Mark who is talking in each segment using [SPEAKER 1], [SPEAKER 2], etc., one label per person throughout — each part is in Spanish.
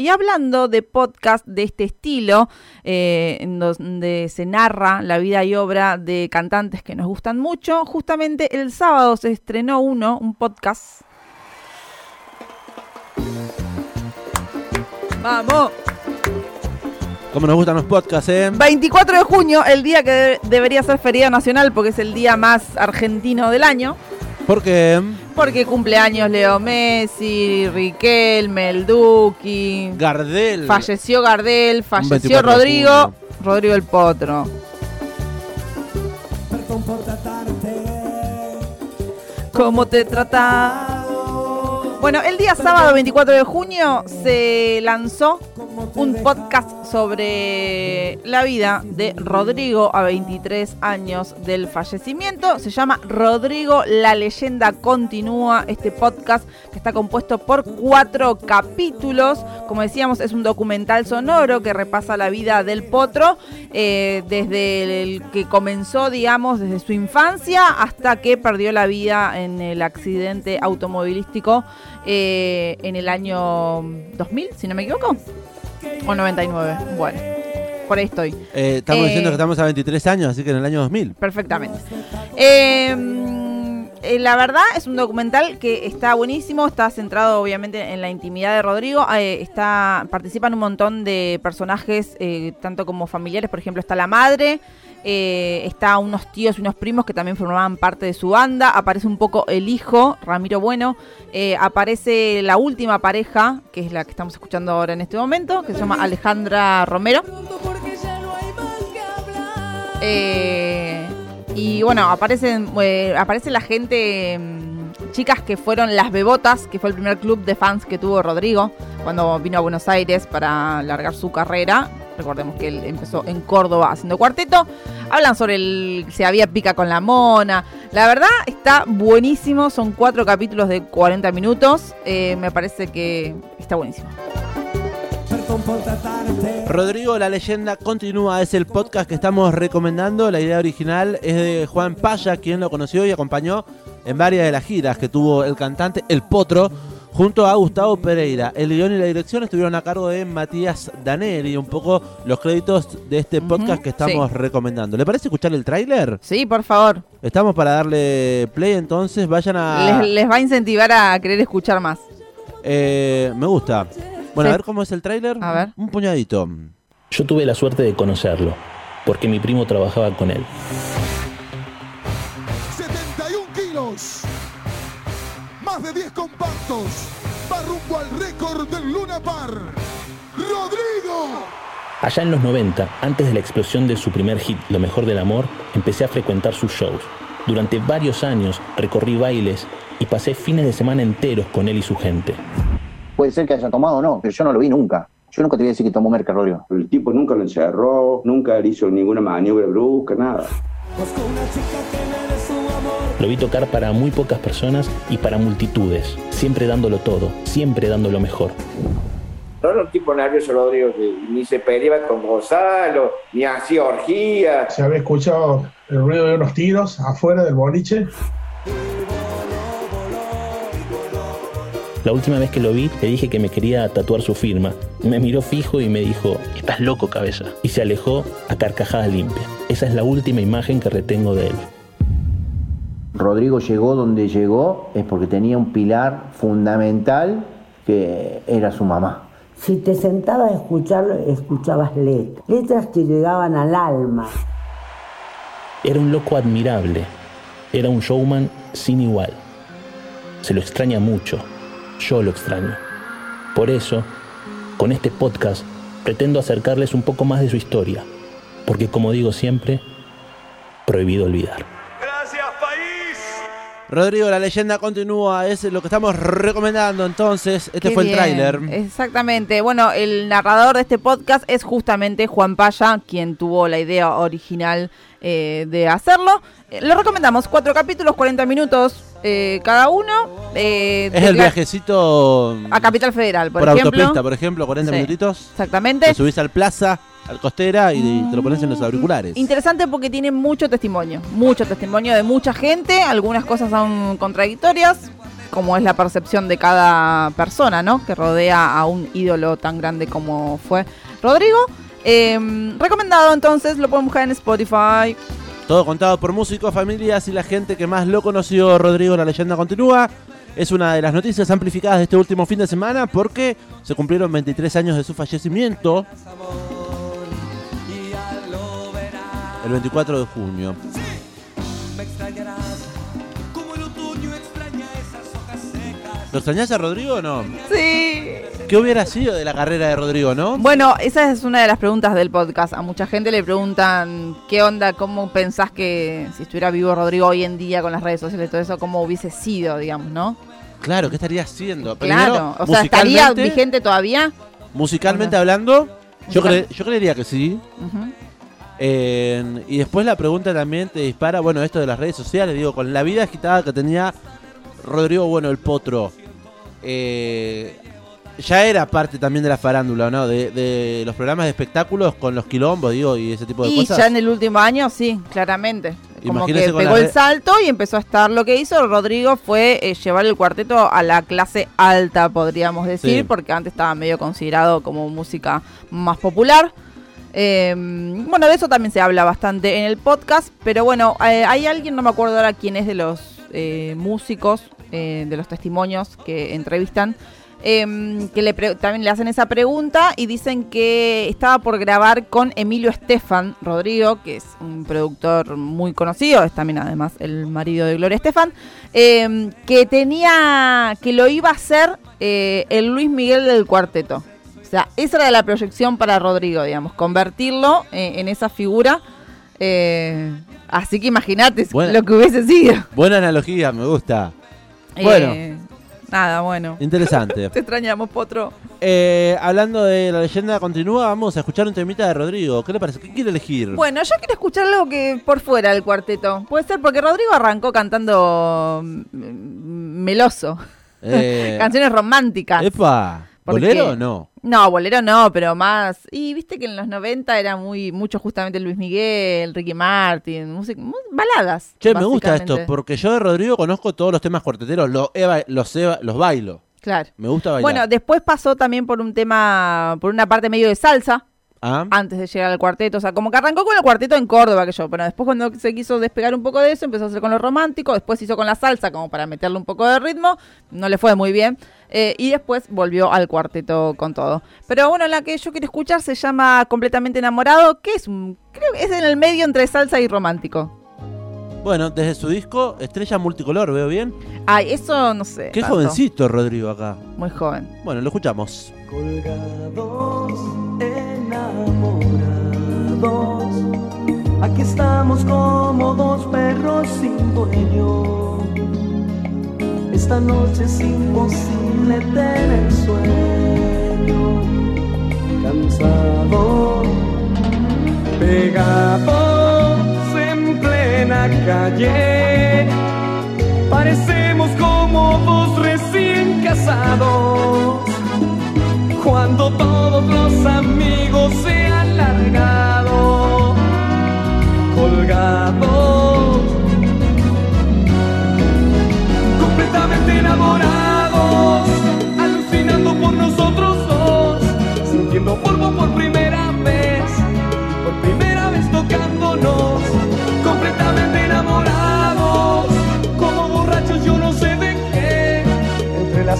[SPEAKER 1] Y hablando de podcast de este estilo, eh, en donde se narra la vida y obra de cantantes que nos gustan mucho, justamente el sábado se estrenó uno, un podcast. ¡Vamos!
[SPEAKER 2] Como nos gustan los podcasts, ¿eh?
[SPEAKER 1] 24 de junio, el día que de- debería ser feriado nacional porque es el día más argentino del año.
[SPEAKER 2] Porque
[SPEAKER 1] Porque cumpleaños Leo Messi, Riquelme, el Duki.
[SPEAKER 2] Gardel.
[SPEAKER 1] Falleció Gardel, falleció
[SPEAKER 2] 24 de
[SPEAKER 1] Rodrigo. Rodrigo el Potro. ¿Cómo te trata? Bueno, el día sábado 24 de junio se lanzó un podcast sobre la vida de Rodrigo a 23 años del fallecimiento. Se llama Rodrigo, la leyenda continúa. Este podcast que está compuesto por cuatro capítulos. Como decíamos, es un documental sonoro que repasa la vida del potro eh, desde el que comenzó, digamos, desde su infancia hasta que perdió la vida en el accidente automovilístico eh, en el año 2000, si no me equivoco. O 99. Bueno, por ahí estoy.
[SPEAKER 2] Eh, estamos
[SPEAKER 1] Eh,
[SPEAKER 2] diciendo que estamos a 23 años, así que en el año 2000.
[SPEAKER 1] Perfectamente. Eh, eh, la verdad es un documental que está buenísimo, está centrado obviamente en la intimidad de Rodrigo, está participan un montón de personajes, tanto como familiares, por ejemplo está la madre, eh, está unos tíos y unos primos que también formaban parte de su banda, aparece un poco el hijo, Ramiro Bueno, eh, aparece la última pareja, que es la que estamos escuchando ahora en este momento, que se llama Alejandra Romero. Eh, y bueno, aparecen, eh, aparece la gente, mm, chicas que fueron las Bebotas, que fue el primer club de fans que tuvo Rodrigo cuando vino a Buenos Aires para largar su carrera. Recordemos que él empezó en Córdoba haciendo cuarteto. Hablan sobre el si había pica con la mona. La verdad está buenísimo. Son cuatro capítulos de 40 minutos. Eh, me parece que está buenísimo.
[SPEAKER 2] Rodrigo, la leyenda continúa, es el podcast que estamos recomendando. La idea original es de Juan Paya, quien lo conoció y acompañó en varias de las giras que tuvo el cantante El Potro junto a Gustavo Pereira. El guion y la dirección estuvieron a cargo de Matías Daneri, un poco los créditos de este podcast que estamos
[SPEAKER 1] sí.
[SPEAKER 2] recomendando. ¿Le parece escuchar el tráiler?
[SPEAKER 1] Sí, por favor.
[SPEAKER 2] Estamos para darle play, entonces vayan a...
[SPEAKER 1] Les, les va a incentivar a querer escuchar más.
[SPEAKER 2] Eh, me gusta. Bueno,
[SPEAKER 1] Sí.
[SPEAKER 2] a ver cómo es el tráiler.
[SPEAKER 1] A ver.
[SPEAKER 2] Un puñadito.
[SPEAKER 3] Yo tuve la suerte de conocerlo, porque mi primo trabajaba con él.
[SPEAKER 4] 71 kilos. Más de 10 compactos. Va rumbo al récord del Luna Par. Rodrigo.
[SPEAKER 3] Allá en los 90, antes de la explosión de su primer hit, Lo mejor del amor, empecé a frecuentar sus shows. Durante varios años recorrí bailes y pasé fines de semana enteros con él y su gente.
[SPEAKER 5] Puede ser que haya tomado o no, pero yo no lo vi nunca. Yo nunca te voy a decir que tomó merca, Rodrigo.
[SPEAKER 6] El tipo nunca lo encerró, nunca le hizo ninguna maniobra brusca, nada.
[SPEAKER 3] Lo vi tocar para muy pocas personas y para multitudes, siempre dándolo todo, siempre dando lo mejor.
[SPEAKER 7] No era un tipo nervioso, Rodrigo, que ni se peleaba con Gonzalo, ni hacía orgías.
[SPEAKER 8] Se había escuchado el ruido de unos tiros afuera del boliche.
[SPEAKER 3] La última vez que lo vi, le dije que me quería tatuar su firma. Me miró fijo y me dijo, estás loco cabeza. Y se alejó a carcajadas limpias. Esa es la última imagen que retengo de él.
[SPEAKER 5] Rodrigo llegó donde llegó es porque tenía un pilar fundamental que era su mamá.
[SPEAKER 9] Si te sentabas a escucharlo, escuchabas letras, letras que llegaban al alma.
[SPEAKER 3] Era un loco admirable. Era un showman sin igual. Se lo extraña mucho. Yo lo extraño. Por eso, con este podcast, pretendo acercarles un poco más de su historia. Porque como digo siempre, prohibido olvidar.
[SPEAKER 2] Rodrigo, la leyenda continúa, es lo que estamos recomendando entonces. Este
[SPEAKER 1] Qué
[SPEAKER 2] fue el tráiler.
[SPEAKER 1] Exactamente. Bueno, el narrador de este podcast es justamente Juan Paya, quien tuvo la idea original eh, de hacerlo. Eh, lo recomendamos, cuatro capítulos, 40 minutos eh, cada uno. eh,
[SPEAKER 2] Es el viajecito
[SPEAKER 1] A Capital Federal, por,
[SPEAKER 2] por
[SPEAKER 1] ejemplo.
[SPEAKER 2] autopista, por ejemplo, 40
[SPEAKER 1] Sí.
[SPEAKER 2] minutitos.
[SPEAKER 1] Exactamente.
[SPEAKER 2] Te subís al plaza, al costera y te lo pones en los auriculares.
[SPEAKER 1] Interesante porque tiene mucho testimonio, mucho testimonio de mucha gente, algunas cosas son contradictorias, como es la percepción de cada persona, ¿no? Que rodea a un ídolo tan grande como fue Rodrigo. Eh, recomendado entonces, lo pueden buscar en Spotify.
[SPEAKER 2] Todo contado por músicos, familias y la gente que más lo conoció. Rodrigo, la leyenda continúa. Es una de las noticias amplificadas de este último fin de semana porque se cumplieron 23 años de su fallecimiento. El 24 de junio. ¿Lo extrañás a Rodrigo o no?
[SPEAKER 1] Sí.
[SPEAKER 2] ¿Qué hubiera sido de la carrera de Rodrigo, no?
[SPEAKER 1] Bueno, esa es una de las preguntas del podcast. A mucha gente le preguntan qué onda, cómo pensás que si estuviera vivo Rodrigo hoy en día con las redes sociales y todo eso, cómo hubiese sido, digamos, ¿no?
[SPEAKER 2] Claro, ¿qué estaría haciendo?
[SPEAKER 1] Claro, o sea, ¿estaría vigente todavía?
[SPEAKER 2] Musicalmente hablando, yo, cre- yo creería que sí. Eh, y después la pregunta también te dispara, bueno, esto de las redes sociales, digo, con la vida agitada que tenía Rodrigo, bueno, el potro, eh, ya era parte también de la farándula, ¿no? De, de los programas de espectáculos con los quilombos, digo, y ese tipo de
[SPEAKER 1] Y
[SPEAKER 2] cosas.
[SPEAKER 1] ya en el último año, sí, claramente. Como que pegó el salto y empezó a estar. Lo que hizo Rodrigo fue eh, llevar el cuarteto a la clase alta, podríamos decir,
[SPEAKER 2] Sí.
[SPEAKER 1] porque antes estaba medio considerado como música más popular. Eh, bueno, de eso también se habla bastante en el podcast, pero bueno, eh, hay alguien, no me acuerdo ahora quién es de los eh, músicos, eh, de los testimonios que entrevistan, eh, que le también le hacen esa pregunta y dicen que estaba por grabar con Emilio Estefan Rodrigo, que es un productor muy conocido, es también además el marido de Gloria Estefan, eh, que tenía, que lo iba a hacer eh, el Luis Miguel del cuarteto. O sea, esa era la proyección para Rodrigo, digamos, convertirlo eh, en esa figura. eh, así que imagínate lo que hubiese sido.
[SPEAKER 2] Buena analogía, me gusta. Bueno.
[SPEAKER 1] Nada, bueno.
[SPEAKER 2] Interesante.
[SPEAKER 1] Te extrañamos, Potro.
[SPEAKER 2] Eh, hablando de la leyenda continúa, vamos a escuchar un temita de Rodrigo. ¿Qué le parece? ¿Qué quiere elegir?
[SPEAKER 1] Bueno, yo quiero escuchar algo que por fuera del cuarteto. Puede ser porque Rodrigo arrancó cantando mm, meloso.
[SPEAKER 2] Eh,
[SPEAKER 1] Canciones románticas.
[SPEAKER 2] Epa,
[SPEAKER 1] Porque-
[SPEAKER 2] ¿bolero o no?
[SPEAKER 1] No, bolero no, pero más. Y viste que en los 90 era muy mucho justamente Luis Miguel, Ricky Martin, música, baladas.
[SPEAKER 2] Che, me gusta esto, porque yo de Rodrigo conozco todos los temas cuarteteros, los, he ba- los, he ba- los bailo.
[SPEAKER 1] Claro.
[SPEAKER 2] Me gusta bailar.
[SPEAKER 1] Bueno, después pasó también por un tema, por una parte medio de salsa,
[SPEAKER 2] Ah,
[SPEAKER 1] antes de llegar al cuarteto. O sea, como que arrancó con el cuarteto en Córdoba, que yo. Pero después, cuando se quiso despegar un poco de eso, empezó a hacer con lo romántico. Después hizo con la salsa, como para meterle un poco de ritmo. No le fue muy bien. Eh, y después volvió al cuarteto con todo. Pero bueno, la que yo quiero escuchar se llama Completamente Enamorado, que es. Creo que es en el medio entre salsa y romántico.
[SPEAKER 2] Bueno, desde su disco Estrella Multicolor, ¿veo bien?
[SPEAKER 1] Ay, eso no sé.
[SPEAKER 2] Qué
[SPEAKER 1] tanto.
[SPEAKER 2] jovencito Rodrigo acá.
[SPEAKER 1] Muy joven.
[SPEAKER 2] Bueno, lo escuchamos.
[SPEAKER 10] Colgados, enamorados, aquí estamos como dos perros sin dueño. Esta noche es imposible tener sueño, cansado, plena calle.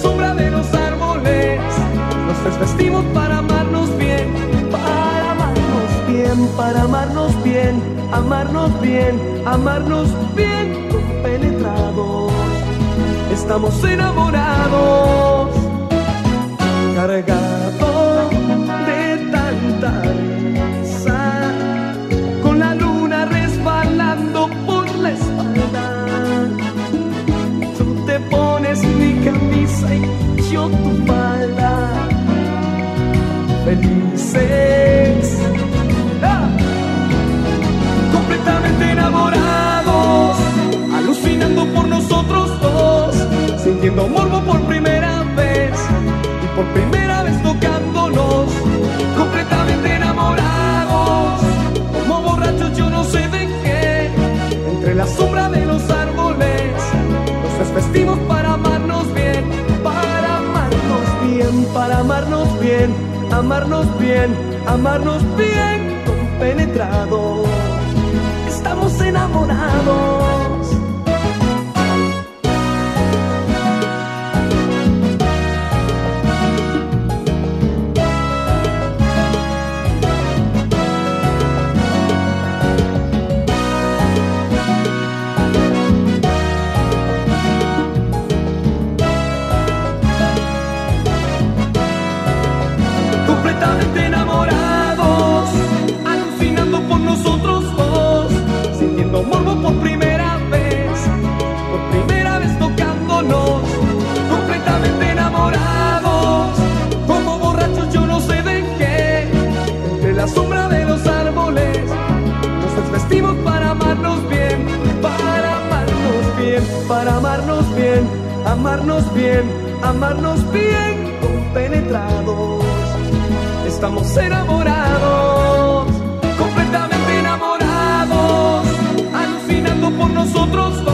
[SPEAKER 10] Sombra de los árboles. Nos desvestimos para amarnos bien, para amarnos bien, para amarnos bien, amarnos bien, amarnos bien, compenetrados. Estamos enamorados, cargados sintiendo morbo por primera vez. Y por primera vez tocándonos completamente enamorados. Como borrachos yo no sé de qué. Entre la sombra de los árboles nos desvestimos para amarnos bien. Para amarnos bien para amarnos bien. Amarnos bien amarnos bien compenetrados. Estamos enamorados. para amarnos bien, para amarnos bien, para amarnos bien, amarnos bien, amarnos bien, compenetrados. Estamos enamorados, completamente enamorados, alucinando por nosotros.